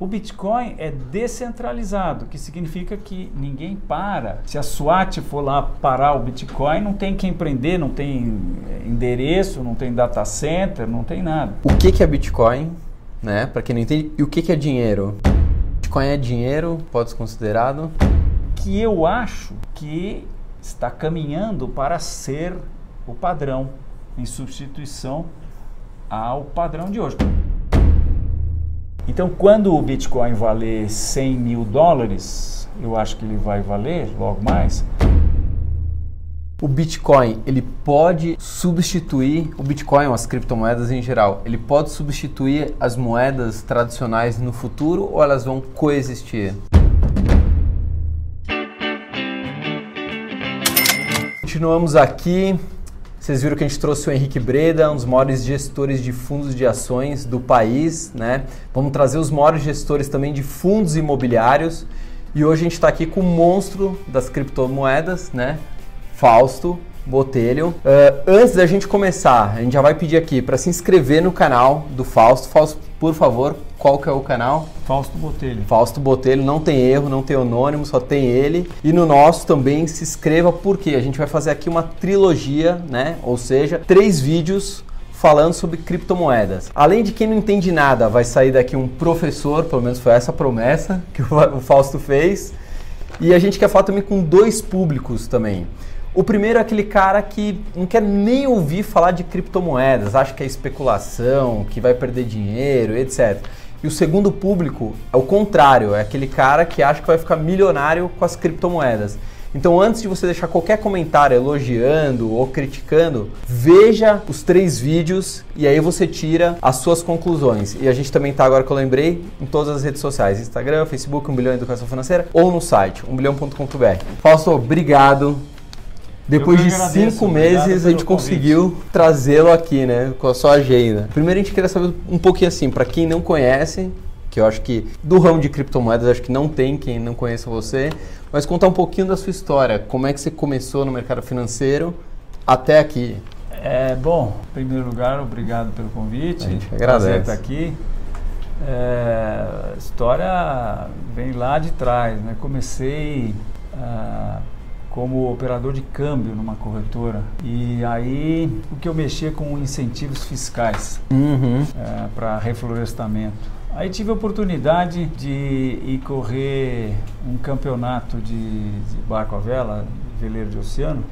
O Bitcoin é descentralizado, que significa que ninguém para. Se a SWAT for lá parar o Bitcoin, não tem quem prender, não tem eh, endereço, não tem data center, não tem nada. O que, que é Bitcoin, né? Para quem não entende, e o que, que é dinheiro? Bitcoin é dinheiro, pode ser considerado? Que eu acho que está caminhando para ser o padrão, em substituição ao padrão de hoje. Então, quando o Bitcoin valer 100 mil dólares, eu acho que ele vai valer logo mais. O Bitcoin, ele pode substituir o Bitcoin, as criptomoedas em geral, ele pode substituir as moedas tradicionais no futuro ou elas vão coexistir? Continuamos aqui vocês viram que a gente trouxe o Henrique Breda, um dos maiores gestores de fundos de ações do país, né? Vamos trazer os maiores gestores também de fundos imobiliários. E hoje a gente está aqui com o monstro das criptomoedas, né? Fausto Botelho. Uh, antes da gente começar, a gente já vai pedir aqui para se inscrever no canal do Fausto. Fausto, por favor, qual que é o canal? Fausto Botelho. Fausto Botelho, não tem erro, não tem anônimo, só tem ele. E no nosso também se inscreva, porque a gente vai fazer aqui uma trilogia, né? Ou seja, três vídeos falando sobre criptomoedas. Além de quem não entende nada, vai sair daqui um professor, pelo menos foi essa promessa que o Fausto fez. E a gente quer falar também com dois públicos também. O primeiro é aquele cara que não quer nem ouvir falar de criptomoedas, acha que é especulação, que vai perder dinheiro, etc. E o segundo público é o contrário, é aquele cara que acha que vai ficar milionário com as criptomoedas. Então, antes de você deixar qualquer comentário elogiando ou criticando, veja os três vídeos e aí você tira as suas conclusões. E a gente também está agora que eu lembrei em todas as redes sociais: Instagram, Facebook, 1 bilhão Educação Financeira ou no site 1bilhão.com.br. Fausto, obrigado depois de cinco meses a gente conseguiu trazê-lo aqui, né? Com a sua agenda. Primeiro a gente queria saber um pouquinho assim, para quem não conhece, que eu acho que do ramo de criptomoedas acho que não tem quem não conheça você, mas contar um pouquinho da sua história. Como é que você começou no mercado financeiro até aqui? É, bom, em primeiro lugar, obrigado pelo convite. A gente agradece. estar aqui. É, a história vem lá de trás, né? Comecei ah, como operador de câmbio numa corretora. E aí o que eu mexia com incentivos fiscais uhum. é, para reflorestamento. Aí tive a oportunidade de ir correr um campeonato de, de barco à vela, veleiro de oceano,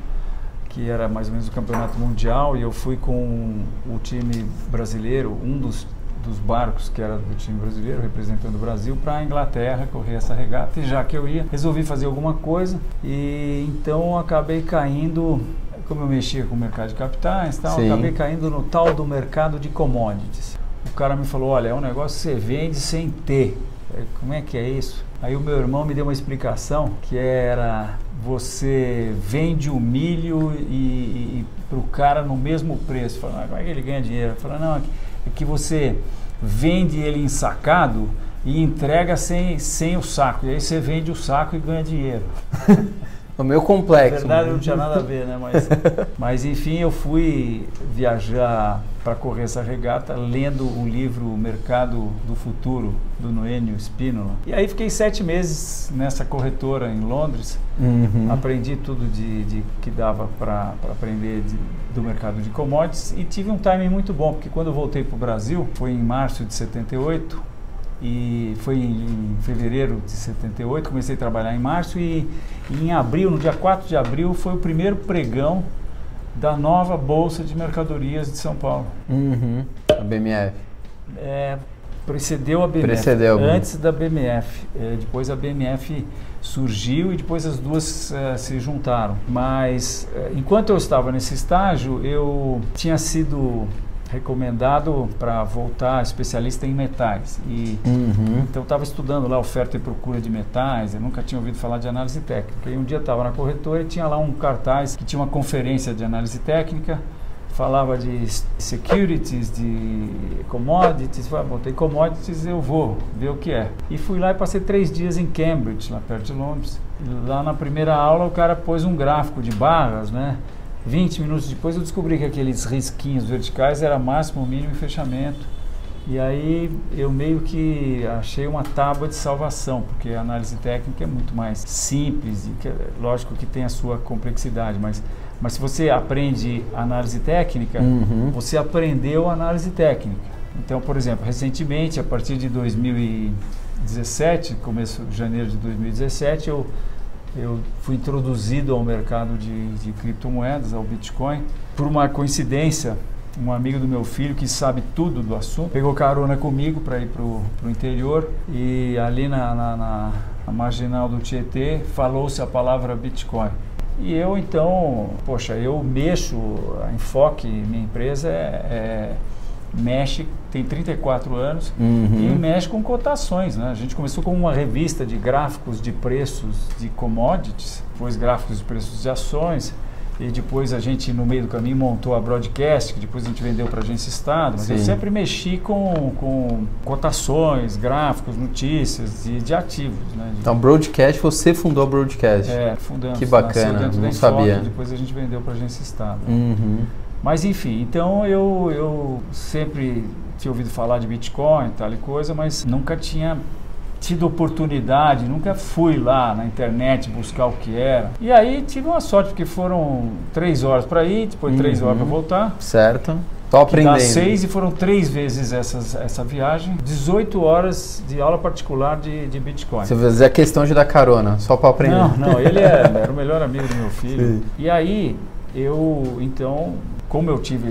que era mais ou menos o campeonato mundial, e eu fui com o time brasileiro, um dos dos barcos que era do time brasileiro representando o Brasil para a Inglaterra correr essa regata e já que eu ia resolvi fazer alguma coisa e então acabei caindo como eu mexia com o mercado de capitais tal Sim. acabei caindo no tal do mercado de commodities o cara me falou olha é um negócio que você vende sem ter como é que é isso aí o meu irmão me deu uma explicação que era você vende o milho e, e, e para o cara no mesmo preço. Falando, ah, como é que ele ganha dinheiro? Falando, não, é que você vende ele ensacado e entrega sem, sem o saco. E aí você vende o saco e ganha dinheiro. O meu complexo. Na verdade não tinha nada a ver, né? Mas, mas enfim, eu fui viajar para correr essa regata lendo o livro Mercado do Futuro, do Noênio Spínola. E aí fiquei sete meses nessa corretora em Londres. Uhum. Aprendi tudo de, de que dava para aprender de, do mercado de commodities e tive um timing muito bom, porque quando eu voltei para o Brasil, foi em março de 78, e foi em, fevereiro de 78, comecei a trabalhar em março e, e, em abril, no dia 4 de abril, foi o primeiro pregão da nova Bolsa de Mercadorias de São Paulo. Uhum. A BMF. É, precedeu a BMF. Precedeu. Antes da BMF. É, depois a BMF surgiu e depois as duas é, se juntaram. Mas é, enquanto eu estava nesse estágio, eu tinha sido recomendado para voltar especialista em metais. E uhum. então estava estudando lá oferta e procura de metais. Eu nunca tinha ouvido falar de análise técnica. E um dia estava na corretora e tinha lá um cartaz que tinha uma conferência de análise técnica. Falava de securities, de commodities. Falei, bom, tem commodities, eu vou ver o que é. E fui lá e passei três dias em Cambridge, lá perto de Londres. Lá na primeira aula o cara pôs um gráfico de barras, né? 20 minutos depois eu descobri que aqueles risquinhos verticais era máximo, mínimo e fechamento. E aí eu meio que achei uma tábua de salvação, porque a análise técnica é muito mais simples, e que, lógico que tem a sua complexidade, mas, mas se você aprende análise técnica, Uhum. você aprendeu análise técnica. Então, por exemplo, recentemente, a partir de 2017, começo de janeiro de 2017, eu, eu fui introduzido ao mercado de, de criptomoedas, ao Bitcoin, por uma coincidência. Um amigo do meu filho que sabe tudo do assunto pegou carona comigo para ir para o interior e ali na, na, na, na marginal do Tietê falou-se a palavra Bitcoin. E eu então, poxa, eu mexo, a Enfoque, minha empresa é, é mexe, tem 34 anos Uhum. e mexe com cotações. Né? A gente começou com uma revista de gráficos de preços de commodities, depois gráficos de preços de ações, e depois a gente, no meio do caminho, montou a Broadcast, que depois a gente vendeu para a agência Estado. Mas eu Sim. sempre mexi com, com cotações, gráficos, notícias de, de ativos. Né? De- Então, Broadcast, você fundou a Broadcast. é, fundamos. Que bacana, não sabia. Depois a gente vendeu para a agência Estado. Uhum. Mas enfim, então eu, eu sempre tinha ouvido falar de Bitcoin e tal e coisa, mas nunca tinha tido oportunidade, nunca fui lá na internet buscar o que era. E aí tive uma sorte, porque foram três horas para ir, depois três Uhum. horas para voltar. Certo. Tô aprendendo. dá seis e foram três vezes essas, essa viagem. 18 horas de aula particular de, de Bitcoin. Você vai fazer a questão de dar carona, só para aprender. Não, não, ele é- era o melhor amigo do meu filho. Sim. E aí, eu, então, como eu tive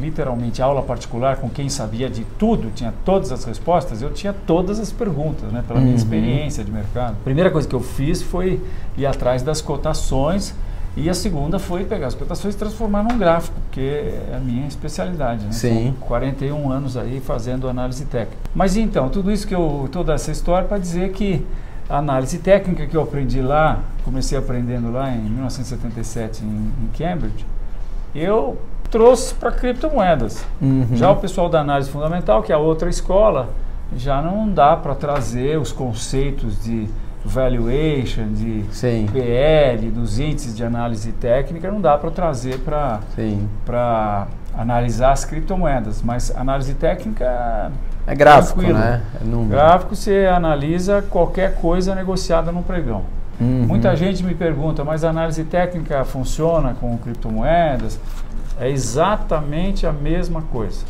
literalmente aula particular com quem sabia de tudo, tinha todas as respostas, eu tinha todas as perguntas, né, pela minha Uhum. experiência de mercado. A primeira coisa que eu fiz foi ir atrás das cotações. E a segunda foi pegar as cotações e transformar num gráfico, que é a minha especialidade. Né? Sim. São 41 anos aí fazendo análise técnica. Mas então, tudo isso que eu, toda essa história para dizer que a análise técnica que eu aprendi lá, comecei aprendendo lá em 1977 em, em Cambridge, eu trouxe para criptomoedas. Uhum. Já o pessoal da análise fundamental, que é a outra escola, já não dá para trazer os conceitos de valuation, de Sim, PL, dos índices de análise técnica, não dá para trazer para analisar as criptomoedas, mas análise técnica, É gráfico, Tranquilo. né? É número. gráfico você analisa qualquer coisa negociada no pregão. Uhum. Muita gente me pergunta, mas a análise técnica funciona com criptomoedas? É exatamente a mesma coisa.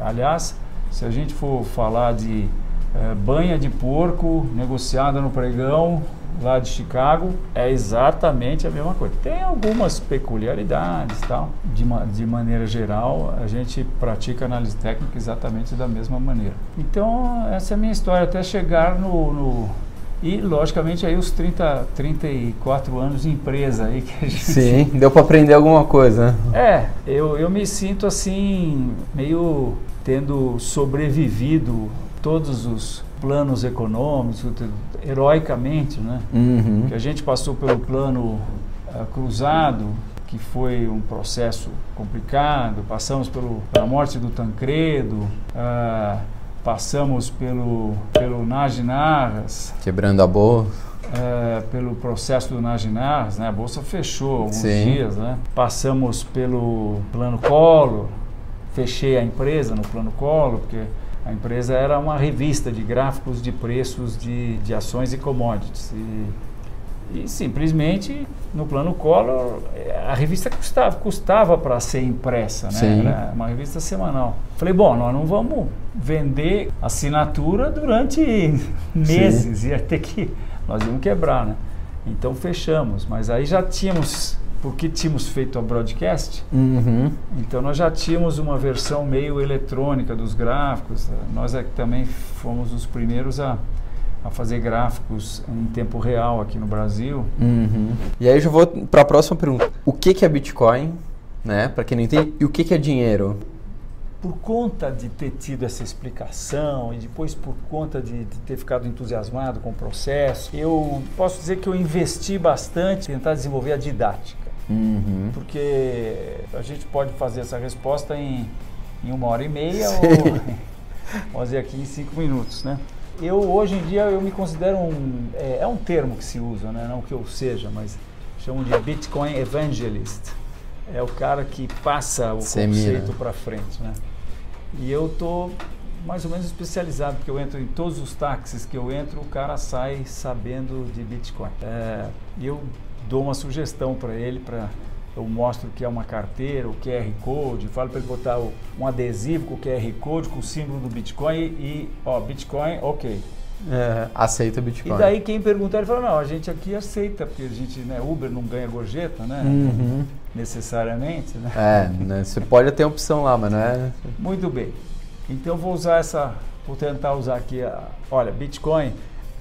Aliás, se a gente for falar de eh, banha de porco negociada no pregão lá de Chicago, é exatamente a mesma coisa. Tem algumas peculiaridades, tal. De, de maneira geral, a gente pratica análise técnica exatamente da mesma maneira. Então, essa é a minha história até chegar no, no e, logicamente, aí os 30, 34 anos de empresa aí que a gente... Sim, deu para aprender alguma coisa, né? É, eu, eu me sinto assim, meio tendo sobrevivido todos os planos econômicos, heroicamente, né? Uhum. Que a gente passou pelo plano ah, cruzado, que foi um processo complicado, passamos pelo, pela morte do Tancredo, ah, passamos pelo, pelo Naginarras, Quebrando a bolsa. é, pelo processo do Naginarras, né? A bolsa fechou alguns Sim. dias, né? Passamos pelo plano Collor, fechei a empresa no plano Collor, porque a empresa era uma revista de gráficos de preços de, de ações e commodities. E, e simplesmente no plano Collor a revista custava custava para ser impressa, né? Sim. Era uma revista semanal. Falei, bom, nós não vamos vender assinatura durante meses, ia ter que nós íamos quebrar, né? Então fechamos, mas aí já tínhamos, porque tínhamos feito a broadcast, Uhum. então nós já tínhamos uma versão meio eletrônica dos gráficos. Nós é que também fomos os primeiros a, a fazer gráficos em tempo real aqui no Brasil. Uhum. E aí eu já vou para a próxima pergunta. O que, que é Bitcoin, né? Para quem não entende, e o que, que é dinheiro? Por conta de ter tido essa explicação e depois por conta de, de ter ficado entusiasmado com o processo, eu posso dizer que eu investi bastante em tentar desenvolver a didática. Uhum. porque a gente pode fazer essa resposta em, em uma hora e meia Sim. ou vamos dizer aqui em cinco minutos, né? Eu hoje em dia eu me considero um é, é um termo que se usa, né? Não que eu seja, mas chamam de Bitcoin Evangelist. É o cara que passa o Semina. conceito para frente, né? E eu tô mais ou menos especializado, porque eu entro em todos os táxis que eu entro, o cara sai sabendo de Bitcoin. É, e eu dou uma sugestão para ele, para eu mostro que é uma carteira, o QR Code, falo para ele botar o, um adesivo com o QR Code, com o símbolo do Bitcoin e, ó, Bitcoin, ok. É, aceita Bitcoin. E daí quem perguntar, ele fala, não, a gente aqui aceita, porque a gente, né, Uber não ganha gorjeta, né? Uhum. Necessariamente, né? É, né, você pode ter opção lá, mas não é... Muito bem. Então vou usar essa, vou tentar usar aqui, a, olha, Bitcoin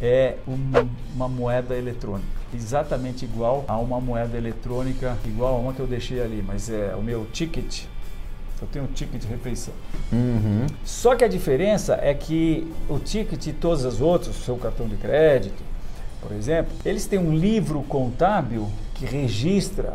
é uma, uma moeda eletrônica exatamente igual a uma moeda eletrônica, igual a uma que eu deixei ali, mas é o meu ticket. Eu tenho um ticket de refeição. Uhum. Só que a diferença é que o ticket e todos os outros, o seu cartão de crédito, por exemplo, eles têm um livro contábil que registra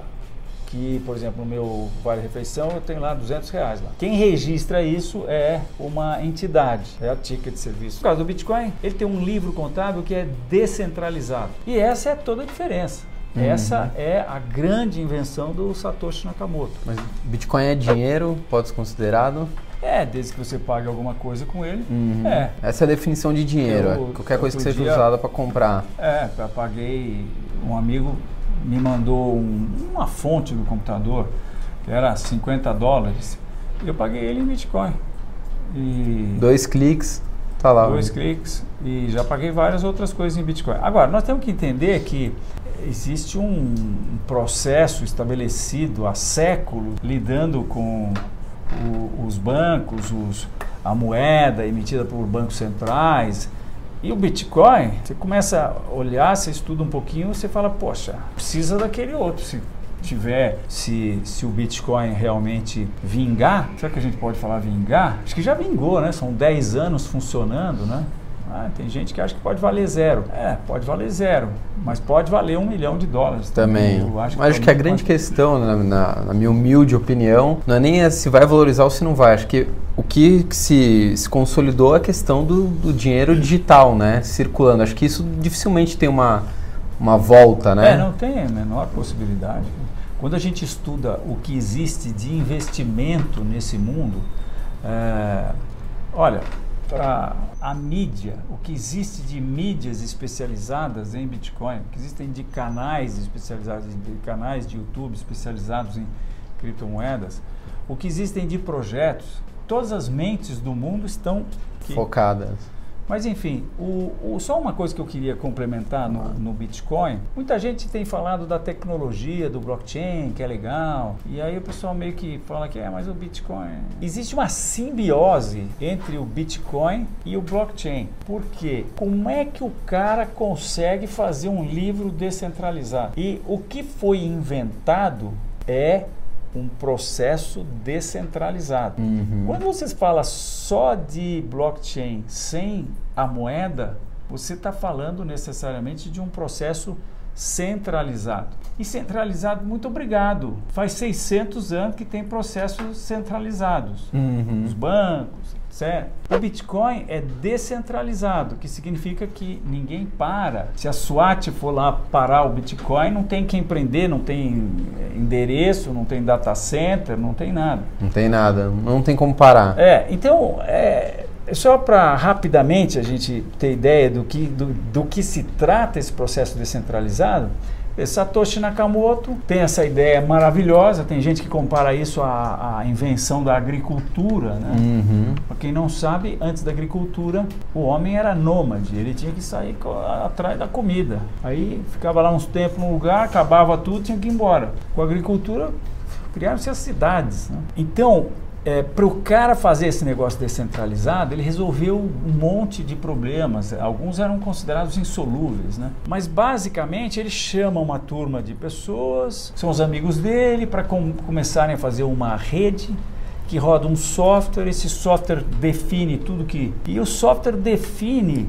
que, por exemplo, no meu Vale Refeição eu tenho lá 200 reais. Lá. Quem registra isso é uma entidade, é a Ticket de Serviço. No caso do Bitcoin, ele tem um livro contábil que é descentralizado. E essa é toda a diferença. Uhum. Essa é a grande invenção do Satoshi Nakamoto. Mas Bitcoin é dinheiro, pode ser considerado? É, desde que você pague alguma coisa com ele. Uhum. É. Essa é a definição de dinheiro. Eu, é qualquer coisa que seja dia, usada para comprar. É, eu paguei um amigo me mandou um, uma fonte do computador, que era 50 dólares, e eu paguei ele em Bitcoin. E dois cliques, tá lá. Dois cliques, e já paguei várias outras coisas em Bitcoin. Agora, nós temos que entender que existe um processo estabelecido há séculos lidando com o, os bancos, os, a moeda emitida por bancos centrais, e o Bitcoin, você começa a olhar, você estuda um pouquinho, você fala, poxa, precisa daquele outro. Se tiver, se, se o Bitcoin realmente vingar, será que a gente pode falar vingar? Acho que já vingou, né? São 10 anos funcionando, né? Ah, tem gente que acha que pode valer zero. É, pode valer zero, mas pode valer um milhão de dólares. Também. Eu acho que, mas acho que a grande questão, na, na, na, minha humilde opinião, não é nem se vai valorizar ou se não vai. Acho que o que se, se consolidou é a questão do, do dinheiro digital, né? Circulando. Acho que isso dificilmente tem uma, uma volta, né? É, não tem a menor possibilidade. Quando a gente estuda o que existe de investimento nesse mundo, é, olha, para a mídia, o que existe de mídias especializadas em Bitcoin, o que existem de canais especializados, de canais de YouTube especializados em criptomoedas, o que existem de projetos, todas as mentes do mundo estão focadas mas enfim, o, o, só uma coisa que eu queria complementar no, no, Bitcoin. Muita gente tem falado da tecnologia do blockchain, que é legal. E aí o pessoal meio que fala que é, mas o Bitcoin. Existe uma simbiose entre o Bitcoin e o blockchain. Por quê? Como é que o cara consegue fazer um livro descentralizado? E o que foi inventado é um processo descentralizado. Uhum. Quando você fala só de blockchain sem a moeda, você está falando necessariamente de um processo centralizado. E centralizado, muito obrigado. Faz 600 anos que tem processos centralizados. Uhum. Os bancos, Certo? O Bitcoin é descentralizado, que significa que ninguém para. Se a SWAT for lá parar o Bitcoin, não tem quem prender, não tem eh, endereço, não tem data center, não tem nada. Não tem nada, não tem como parar. É, então, é, só para rapidamente a gente ter ideia do que, do, do que se trata esse processo descentralizado, Satoshi Nakamoto tem essa ideia maravilhosa. Tem gente que compara isso à, à invenção da agricultura. Né? Uhum. Para quem não sabe, antes da agricultura, o homem era nômade. Ele tinha que sair atrás da comida. Aí ficava lá uns tempos num lugar, acabava tudo, tinha que ir embora. Com a agricultura, criaram-se as cidades. Né? Então, é, para o cara fazer esse negócio descentralizado, ele resolveu um monte de problemas. Alguns eram considerados insolúveis, né? Mas basicamente ele chama uma turma de pessoas, são os amigos dele, para com, começarem a fazer uma rede que roda um software. Esse software define tudo que. E o software define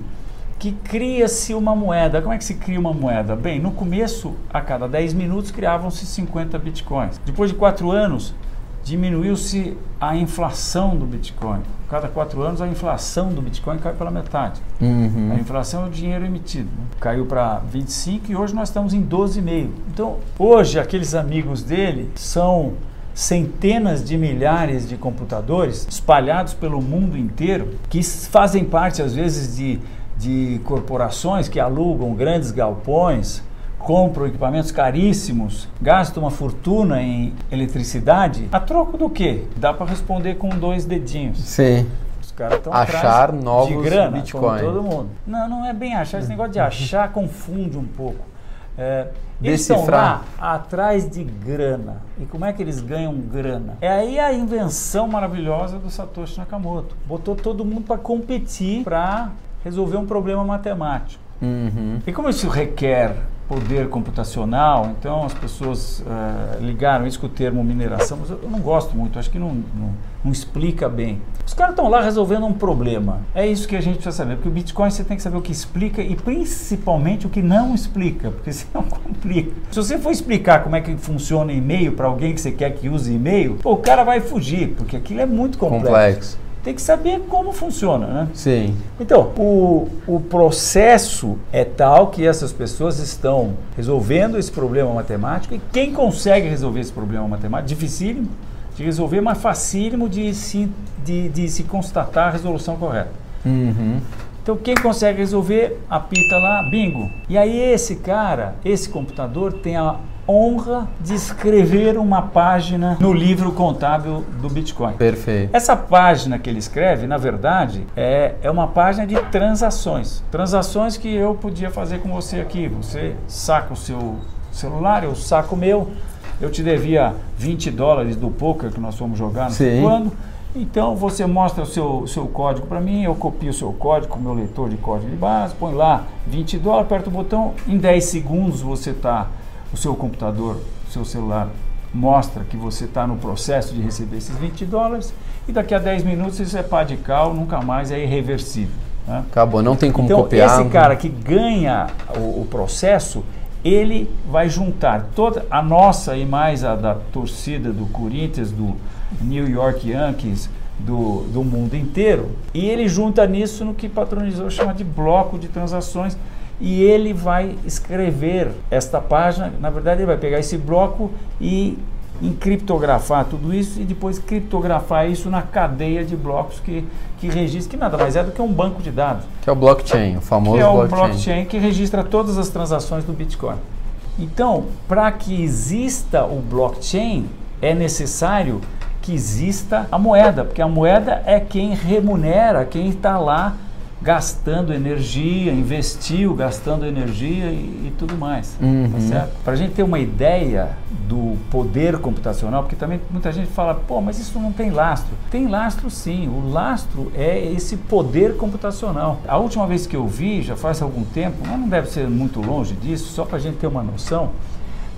que cria-se uma moeda. Como é que se cria uma moeda? Bem, no começo, a cada 10 minutos, criavam-se 50 bitcoins. Depois de 4 anos, diminuiu-se a inflação do Bitcoin. Cada quatro anos a inflação do Bitcoin cai pela metade. Uhum. A inflação é o dinheiro emitido. Né? Caiu para 25 e hoje nós estamos em 12,5. Então, hoje aqueles amigos dele são centenas de milhares de computadores espalhados pelo mundo inteiro que fazem parte às vezes de, de corporações que alugam grandes galpões compram equipamentos caríssimos, gastam uma fortuna em eletricidade, a troco do quê? Dá para responder com dois dedinhos. Sim. Os caras estão achar novos de grana, Bitcoin. todo mundo. Não, não é bem achar. Esse negócio de achar confunde um pouco. É, eles estão lá atrás de grana. E como é que eles ganham grana? É aí a invenção maravilhosa do Satoshi Nakamoto. Botou todo mundo para competir para resolver um problema matemático. Uhum. E como isso requer poder computacional, então as pessoas uh, ligaram isso com o termo mineração, mas eu, não gosto muito, acho que não, não, não explica bem. Os caras estão lá resolvendo um problema. É isso que a gente precisa saber, porque o Bitcoin você tem que saber o que explica e principalmente o que não explica, porque senão complica. Se você for explicar como é que funciona e-mail para alguém que você quer que use e-mail, o cara vai fugir, porque aquilo é muito complexo. complexo tem que saber como funciona, né? Sim. Então, o, o processo é tal que essas pessoas estão resolvendo esse problema matemático e quem consegue resolver esse problema matemático, dificílimo de resolver, mas facílimo de se, de, de se constatar a resolução correta. Uhum. Então, quem consegue resolver, apita lá, bingo. E aí, esse cara, esse computador, tem a honra de escrever uma página no livro contábil do Bitcoin. Perfeito. Essa página que ele escreve, na verdade, é, é uma página de transações. Transações que eu podia fazer com você aqui. Você saca o seu celular, eu saco o meu. Eu te devia 20 dólares do poker que nós fomos jogar no quando. Então você mostra o seu, seu código para mim, eu copio o seu código o meu leitor de código de base, põe lá 20 dólares, aperta o botão, em 10 segundos você está o seu computador, o seu celular mostra que você está no processo de receber esses 20 dólares e daqui a 10 minutos isso é pá de cal, nunca mais é irreversível. Né? Acabou, não tem como então, copiar. Esse cara que ganha o, o, processo, ele vai juntar toda a nossa e mais a da torcida do Corinthians, do New York Yankees, do, do mundo inteiro, e ele junta nisso no que patronizou chama de bloco de transações e ele vai escrever esta página. Na verdade, ele vai pegar esse bloco e encriptografar tudo isso e depois criptografar isso na cadeia de blocos que, que registra, que nada mais é do que um banco de dados. Que é o blockchain, o famoso que é blockchain. o blockchain que registra todas as transações do Bitcoin. Então, para que exista o blockchain, é necessário que exista a moeda, porque a moeda é quem remunera, quem está lá gastando energia, investiu gastando energia e, e tudo mais. Tá uhum. Tá? Para a gente ter uma ideia do poder computacional, porque também muita gente fala, pô, mas isso não tem lastro. Tem lastro sim, o lastro é esse poder computacional. A última vez que eu vi, já faz algum tempo, mas não deve ser muito longe disso, só para a gente ter uma noção,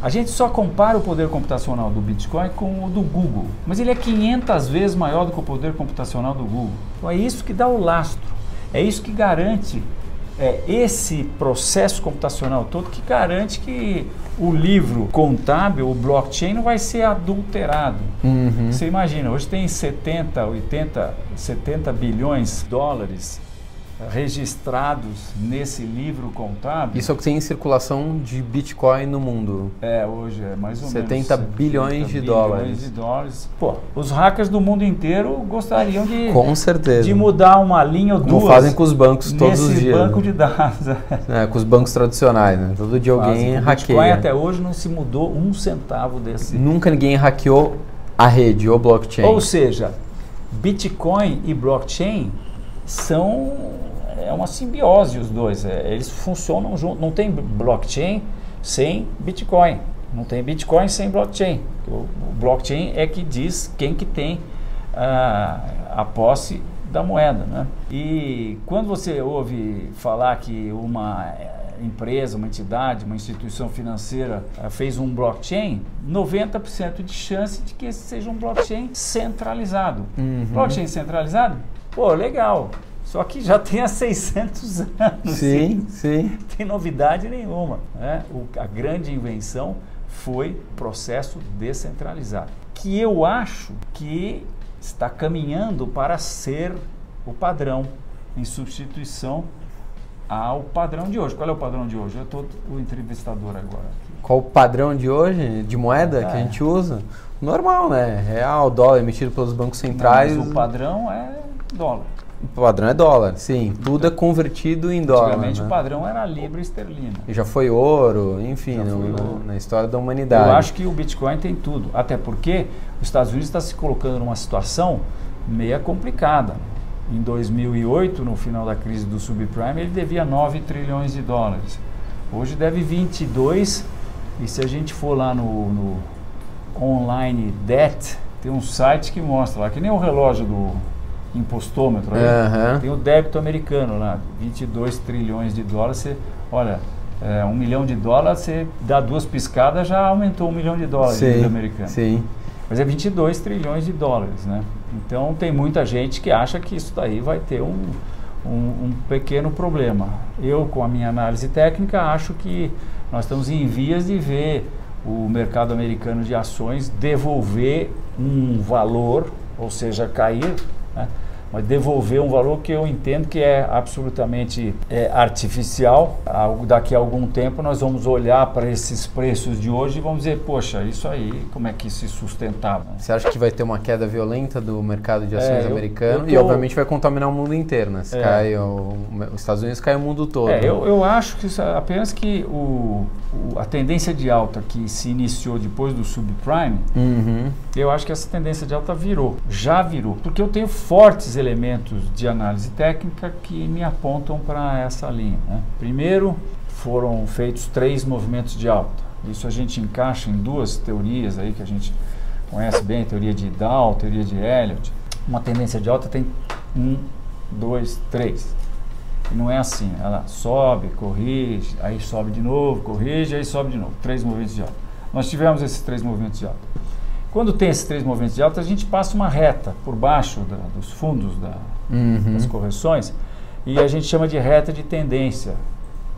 a gente só compara o poder computacional do Bitcoin com o do Google, mas ele é 500 vezes maior do que o poder computacional do Google. Então é isso que dá o lastro. É isso que garante é, esse processo computacional todo que garante que o livro contábil, o blockchain, não vai ser adulterado. Uhum. Você imagina, hoje tem 70, 80, 70 bilhões de dólares registrados nesse livro contábil. Isso é o que tem em circulação de Bitcoin no mundo. É, hoje é mais ou 70 menos 70 bilhões de bilhões dólares. de dólares. Pô, os hackers do mundo inteiro gostariam de Com certeza. de mudar uma linha ou Não duas. fazem com os bancos todos os dias. banco né? de dados. É, com os bancos tradicionais, né? Todo dia alguém Fazem. Bitcoin hackeia. até hoje não se mudou um centavo desse. Nunca ninguém hackeou a rede, ou blockchain. Ou seja, Bitcoin e blockchain são é uma simbiose os dois. É, eles funcionam juntos. Não tem blockchain sem Bitcoin. Não tem Bitcoin sem blockchain. O, o blockchain é que diz quem que tem ah, a posse da moeda. Né? E quando você ouve falar que uma eh, empresa, uma entidade, uma instituição financeira ah, fez um blockchain, 90% de chance de que esse seja um blockchain centralizado. Uhum. Blockchain centralizado? Pô, legal. Só que já tem há 600 anos. Sim, sim. Não tem novidade nenhuma. Né? O, a grande invenção foi o processo descentralizado, que eu acho que está caminhando para ser o padrão, em substituição ao padrão de hoje. Qual é o padrão de hoje? Eu estou o entrevistador agora. Qual o padrão de hoje, de moeda, É. que a gente usa? normal, né? Real, dólar emitido pelos bancos centrais. Não, mas o padrão é dólar. O padrão é dólar, sim. Tudo é convertido em dólar. Antigamente né? o padrão era libra esterlina. E já foi ouro, enfim, no, foi na, ouro. na história da humanidade. Eu acho que o Bitcoin tem tudo. Até porque os Estados Unidos está se colocando numa situação meia complicada. Em 2008, no final da crise do subprime, ele devia 9 trilhões de dólares. Hoje deve 22. E se a gente for lá no, no online debt, tem um site que mostra lá, que nem o relógio do impostômetro, Aham. tem o débito americano lá, 22 trilhões de dólares. Você, olha, é, um milhão de dólares, você dá duas piscadas, já aumentou um milhão de dólares de dívida americana. sim. Mas é 22 trilhões de dólares, né? Então tem muita gente que acha que isso daí vai ter um, um, um pequeno problema. Eu, com a minha análise técnica, acho que nós estamos em vias de ver o mercado americano de ações devolver um valor, ou seja, cair, né? Mas devolver um valor que eu entendo que é absolutamente é, artificial. Algo- Daqui a algum tempo nós vamos olhar para esses preços de hoje e vamos dizer, poxa, isso aí, como é que se sustentava? Você acha que vai ter uma queda violenta do mercado de ações É, eu- americano eu e tô- obviamente vai contaminar o mundo inteiro, né? Se É. cai o, os Estados Unidos cai o mundo todo. É, eu, eu acho que é apenas que o, o- a tendência de alta que se iniciou depois do subprime, Uhum. eu acho que essa tendência de alta virou, já virou, porque eu tenho fortes elementos de análise técnica que me apontam para essa linha. né? Primeiro, foram feitos três movimentos de alta. Isso a gente encaixa em duas teorias aí que a gente conhece bem, teoria de Dow, teoria de Elliott. Uma tendência de alta tem um, dois, três. E não é assim, ela sobe, corrige, aí sobe de novo, corrige, aí sobe de novo. Três movimentos de alta. Nós tivemos esses três movimentos de alta. Quando tem esses três movimentos de alta, a gente passa uma reta por baixo da- dos fundos da- Uhum. das correções e a gente chama de reta de tendência,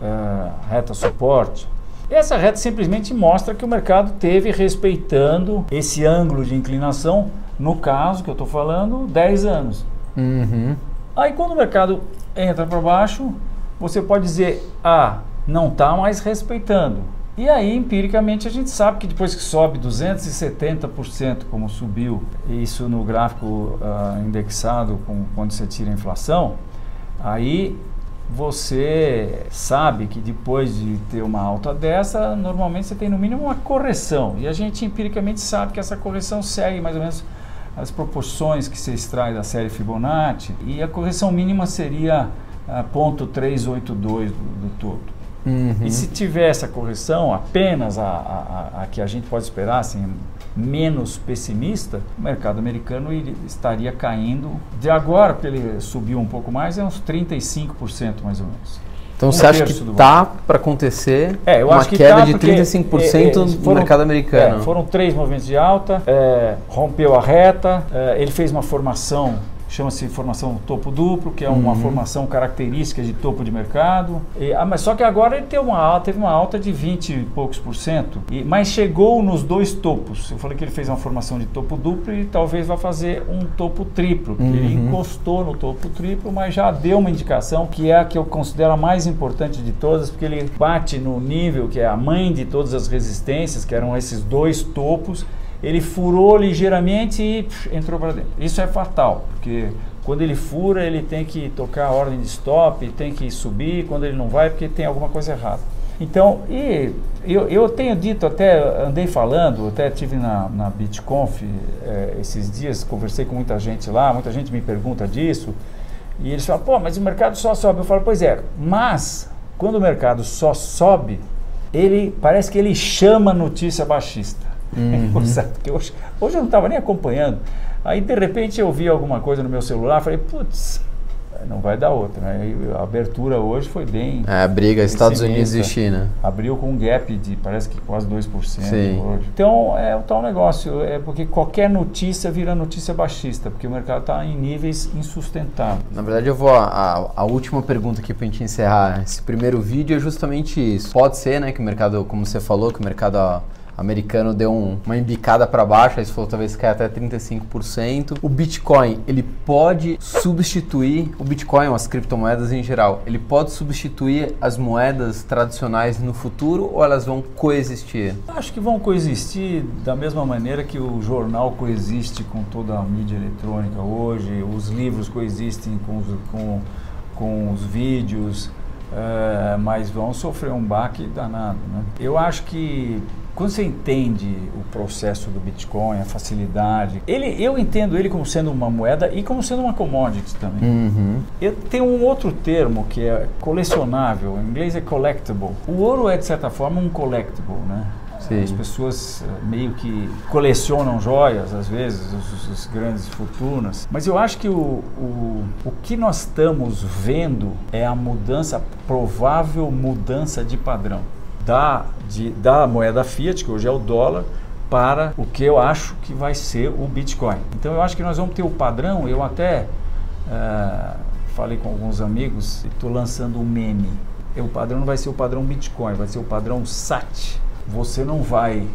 eh, reta suporte. Essa reta simplesmente mostra que o mercado teve respeitando esse ângulo de inclinação, no caso que eu estou falando, 10 anos. Uhum. Aí quando o mercado entra para baixo, você pode dizer, ah, não está mais respeitando. E aí, empiricamente, a gente sabe que depois que sobe 270%, como subiu, isso no gráfico ah, indexado, com, quando você tira a inflação, aí você sabe que depois de ter uma alta dessa, normalmente você tem no mínimo uma correção. E a gente empiricamente sabe que essa correção segue mais ou menos as proporções que se extrai da série Fibonacci. E a correção mínima seria ah, ponto 382 do, do todo. Uhum. E se tiver essa correção, apenas a, a, a- que a gente pode esperar, assim, menos pessimista, o mercado americano iria- estaria caindo. De agora, porque ele subiu um pouco mais, é uns 35% mais ou menos. Então um você acha que do tá para acontecer É, uma queda tá de porque, 35% é, é, no foram- mercado americano? é, foram três movimentos de alta, é, rompeu a reta, é, ele fez uma formação, chama-se formação topo duplo, que é uma Uhum. formação característica de topo de mercado. E, ah, mas só que agora ele teve uma alta, teve uma alta de 20 e poucos por cento, e, mas chegou nos dois topos. Eu falei que ele fez uma formação de topo duplo e talvez vá fazer um topo triplo, que ele Uhum. encostou no topo triplo, mas já deu uma indicação que é a que eu considero a mais importante de todas, porque ele bate no nível que é a mãe de todas as resistências, que eram esses dois topos. Ele furou ligeiramente e pff, entrou para dentro. Isso é fatal, porque quando ele fura, ele tem que tocar a ordem de stop, tem que subir. Quando ele não vai, é porque tem alguma coisa errada. Então, e eu, eu tenho dito, até andei falando, até tive na, na BitConf eh, esses dias, conversei com muita gente lá, muita gente me pergunta disso, e eles falam, pô, mas o mercado só sobe. Eu falo, pois é, mas quando o mercado só sobe, ele parece que ele chama notícia baixista. Engraçado, porque hoje, hoje eu não estava nem acompanhando. Aí de repente eu vi alguma coisa no meu celular, falei, putz, não vai dar outra. Né? A abertura hoje foi bem. É, a briga Estados Unidos e. China. Abriu com um gap de parece que quase 2% Sim. hoje. Então é o tal negócio, é porque qualquer notícia vira notícia baixista, porque o mercado está em níveis insustentáveis. Na verdade, eu vou. A, a- a última pergunta aqui pra gente encerrar esse primeiro vídeo é justamente isso. Pode ser, né, que o mercado, como você falou, que o mercado ó, americano deu um, uma embicada para baixo, aí falou talvez caia até 35%. O Bitcoin, ele pode substituir o Bitcoin, as criptomoedas em geral, ele pode substituir as moedas tradicionais no futuro ou elas vão coexistir? Acho que vão coexistir da mesma maneira que o jornal coexiste com toda a mídia eletrônica hoje, os livros coexistem com os, com, com os vídeos, é, mas vão sofrer um baque danado. Né? Eu acho que quando você entende o processo do Bitcoin, a facilidade, ele, eu entendo ele como sendo uma moeda e como sendo uma commodity também. Uhum. Eu tenho um outro termo que é colecionável, em inglês é collectible. O ouro é de certa forma um collectible, né? Sim. As pessoas eh, meio que colecionam joias, às vezes, os, os grandes fortunas. Mas eu acho que o, o, o que nós estamos vendo é a mudança, provável mudança de padrão da, de, da moeda fiat, que hoje é o dólar, para o que eu acho que vai ser o Bitcoin. Então eu acho que nós vamos ter o padrão, eu até uh, falei com alguns amigos, estou lançando um meme. O padrão não vai ser o padrão Bitcoin, vai ser o padrão SAT. Você não vai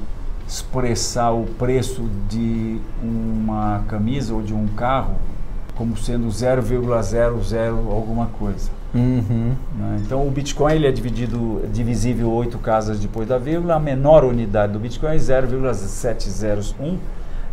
expressar o preço de uma camisa ou de um carro como sendo 0,00 alguma coisa. Uhum. Né? Então o Bitcoin ele é dividido, divisível oito casas depois da vírgula. A menor unidade do Bitcoin é 0,701.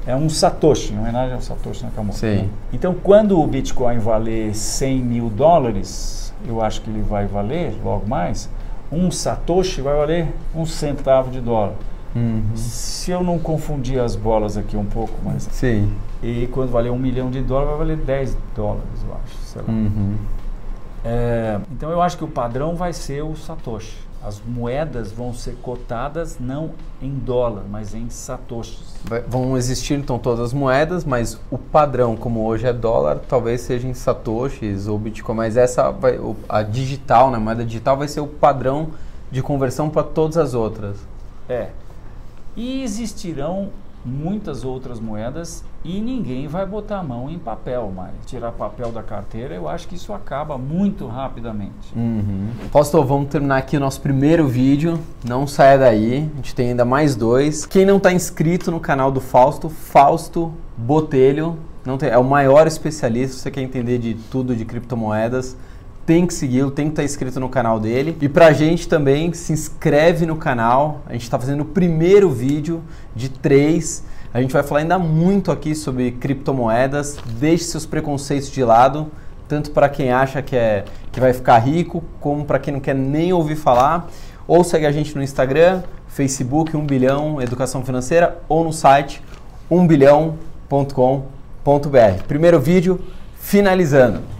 É um Satoshi, em homenagem ao Satoshi Nakamoto. Sim. Né? Então quando o Bitcoin valer 100 mil dólares, eu acho que ele vai valer logo mais, um Satoshi vai valer um centavo de dólar. Uhum. Se eu não confundir as bolas aqui um pouco, mas. Sim. E quando valer um milhão de dólares, vai valer 10 dólares, eu acho. Sei lá. Uhum. É, então eu acho que o padrão vai ser o Satoshi. As moedas vão ser cotadas não em dólar, mas em satoshis. Vai- Vão existir então todas as moedas, mas o padrão, como hoje é dólar, talvez seja em satoshis ou bitcoin, mas essa vai, a digital, né, a moeda digital vai ser o padrão de conversão para todas as outras. É. E existirão muitas outras moedas e ninguém vai botar a mão em papel mais. Tirar papel da carteira, eu acho que isso acaba muito rapidamente. Uhum. Fausto, vamos terminar aqui o nosso primeiro vídeo. Não saia daí, a gente tem ainda mais dois. Quem não está inscrito no canal do Fausto, Fausto Botelho, tem- é o maior especialista, se você quer entender de tudo de criptomoedas, tem que segui-lo, tem que estar inscrito no canal dele. E pra gente também, se inscreve no canal. A gente está fazendo o primeiro vídeo de três. A gente vai falar ainda muito aqui sobre criptomoedas. Deixe seus preconceitos de lado, tanto para quem acha que, é, que vai ficar rico, como para quem não quer nem ouvir falar. Ou segue a gente no Instagram, Facebook, 1 bilhão, educação financeira, ou no site 1bilhão.com.br. Primeiro vídeo, finalizando.